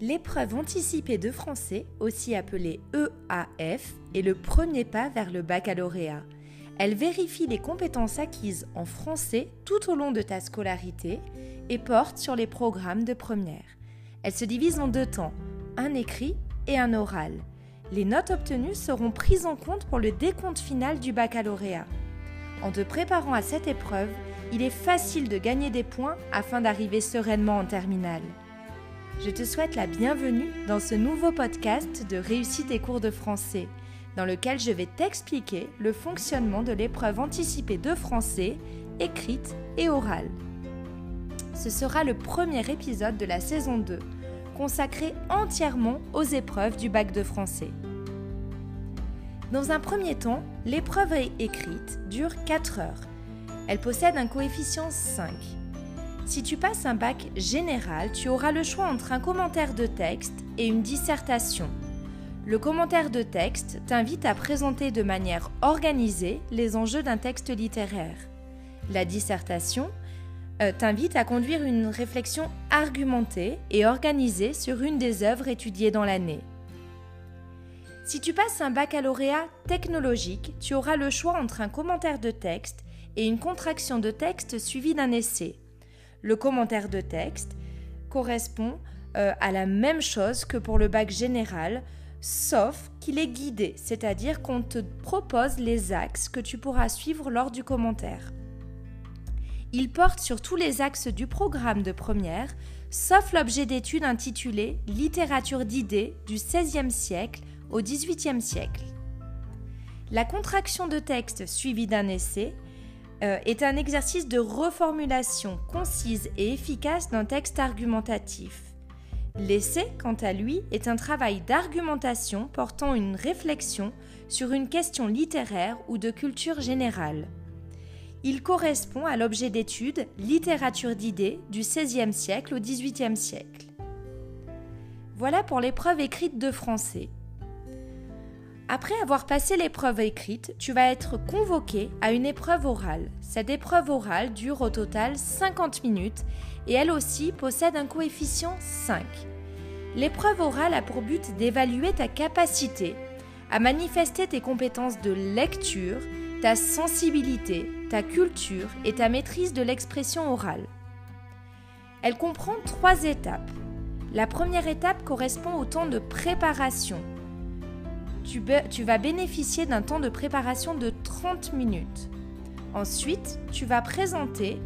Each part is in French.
L'épreuve anticipée de français, aussi appelée EAF, est le premier pas vers le baccalauréat. Elle vérifie les compétences acquises en français tout au long de ta scolarité et porte sur les programmes de première. Elle se divise en deux temps, un écrit et un oral. Les notes obtenues seront prises en compte pour le décompte final du baccalauréat. En te préparant à cette épreuve, il est facile de gagner des points afin d'arriver sereinement en terminale. Je te souhaite la bienvenue dans ce nouveau podcast de Réussite et cours de français, dans lequel je vais t'expliquer le fonctionnement de l'épreuve anticipée de français, écrite et orale. Ce sera le premier épisode de la saison 2, consacré entièrement aux épreuves du bac de français. Dans un premier temps, l'épreuve écrite dure 4 heures. Elle possède un coefficient 5. Si tu passes un bac général, tu auras le choix entre un commentaire de texte et une dissertation. Le commentaire de texte t'invite à présenter de manière organisée les enjeux d'un texte littéraire. La dissertation euh, t'invite à conduire une réflexion argumentée et organisée sur une des œuvres étudiées dans l'année. Si tu passes un baccalauréat technologique, tu auras le choix entre un commentaire de texte et une contraction de texte suivie d'un essai. Le commentaire de texte correspond euh, à la même chose que pour le bac général, sauf qu'il est guidé, c'est-à-dire qu'on te propose les axes que tu pourras suivre lors du commentaire. Il porte sur tous les axes du programme de première, sauf l'objet d'étude intitulé Littérature d'idées du XVIe siècle au XVIIIe siècle. La contraction de texte suivie d'un essai euh, est un exercice de reformulation concise et efficace d'un texte argumentatif. L'essai, quant à lui, est un travail d'argumentation portant une réflexion sur une question littéraire ou de culture générale. Il correspond à l'objet d'étude littérature d'idées du XVIe siècle au XVIIIe siècle. Voilà pour l'épreuve écrite de français. Après avoir passé l'épreuve écrite, tu vas être convoqué à une épreuve orale. Cette épreuve orale dure au total 50 minutes et elle aussi possède un coefficient 5. L'épreuve orale a pour but d'évaluer ta capacité à manifester tes compétences de lecture, ta sensibilité, ta culture et ta maîtrise de l'expression orale. Elle comprend trois étapes. La première étape correspond au temps de préparation. Tu, vas bénéficier d'un temps de préparation de 30 minutes. Ensuite, tu vas présenter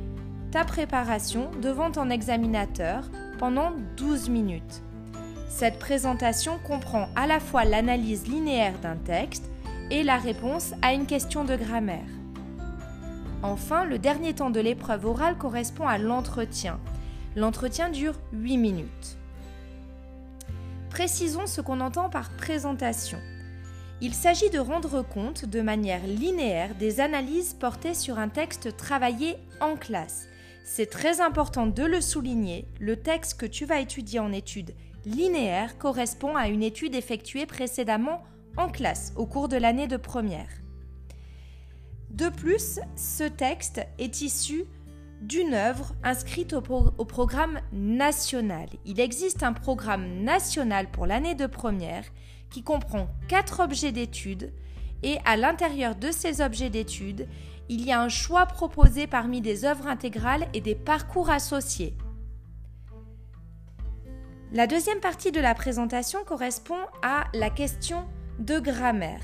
ta préparation devant ton examinateur pendant 12 minutes. Cette présentation comprend à la fois l'analyse linéaire d'un texte et la réponse à une question de grammaire. Enfin, le dernier temps de l'épreuve orale correspond à l'entretien. L'entretien dure 8 minutes. Précisons ce qu'on entend par présentation. Il s'agit de rendre compte de manière linéaire des analyses portées sur un texte travaillé en classe. C'est très important de le souligner, le texte que tu vas étudier en étude linéaire correspond à une étude effectuée précédemment en classe au cours de l'année de première. De plus, ce texte est issu d'une œuvre inscrite au, programme national. Il existe un programme national pour l'année de première qui comprend quatre objets d'études et à l'intérieur de ces objets d'études, il y a un choix proposé parmi des œuvres intégrales et des parcours associés. La deuxième partie de la présentation correspond à la question de grammaire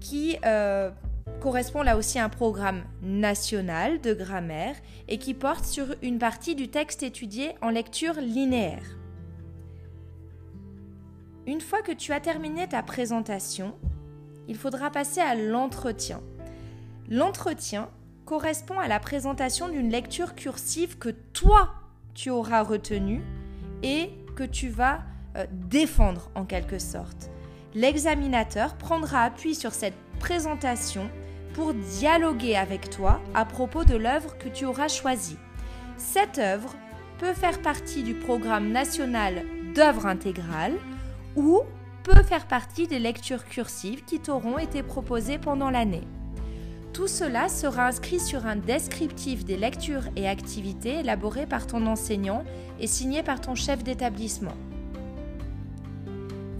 qui euh, correspond là aussi à un programme national de grammaire et qui porte sur une partie du texte étudié en lecture linéaire. Une fois que tu as terminé ta présentation, il faudra passer à l'entretien. L'entretien correspond à la présentation d'une lecture cursive que toi, tu auras retenue et que tu vas euh, défendre en quelque sorte. L'examinateur prendra appui sur cette présentation pour dialoguer avec toi à propos de l'œuvre que tu auras choisie. Cette œuvre peut faire partie du programme national d'œuvres intégrales ou peut faire partie des lectures cursives qui t'auront été proposées pendant l'année. Tout cela sera inscrit sur un descriptif des lectures et activités élaboré par ton enseignant et signé par ton chef d'établissement.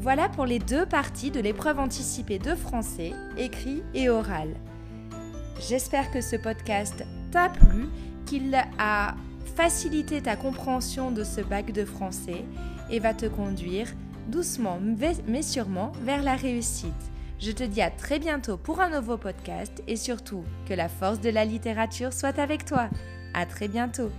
Voilà pour les deux parties de l'épreuve anticipée de français, écrit et oral. J'espère que ce podcast t'a plu, qu'il a facilité ta compréhension de ce bac de français et va te conduire doucement mais sûrement vers la réussite. Je te dis à très bientôt pour un nouveau podcast et surtout que la force de la littérature soit avec toi. À très bientôt.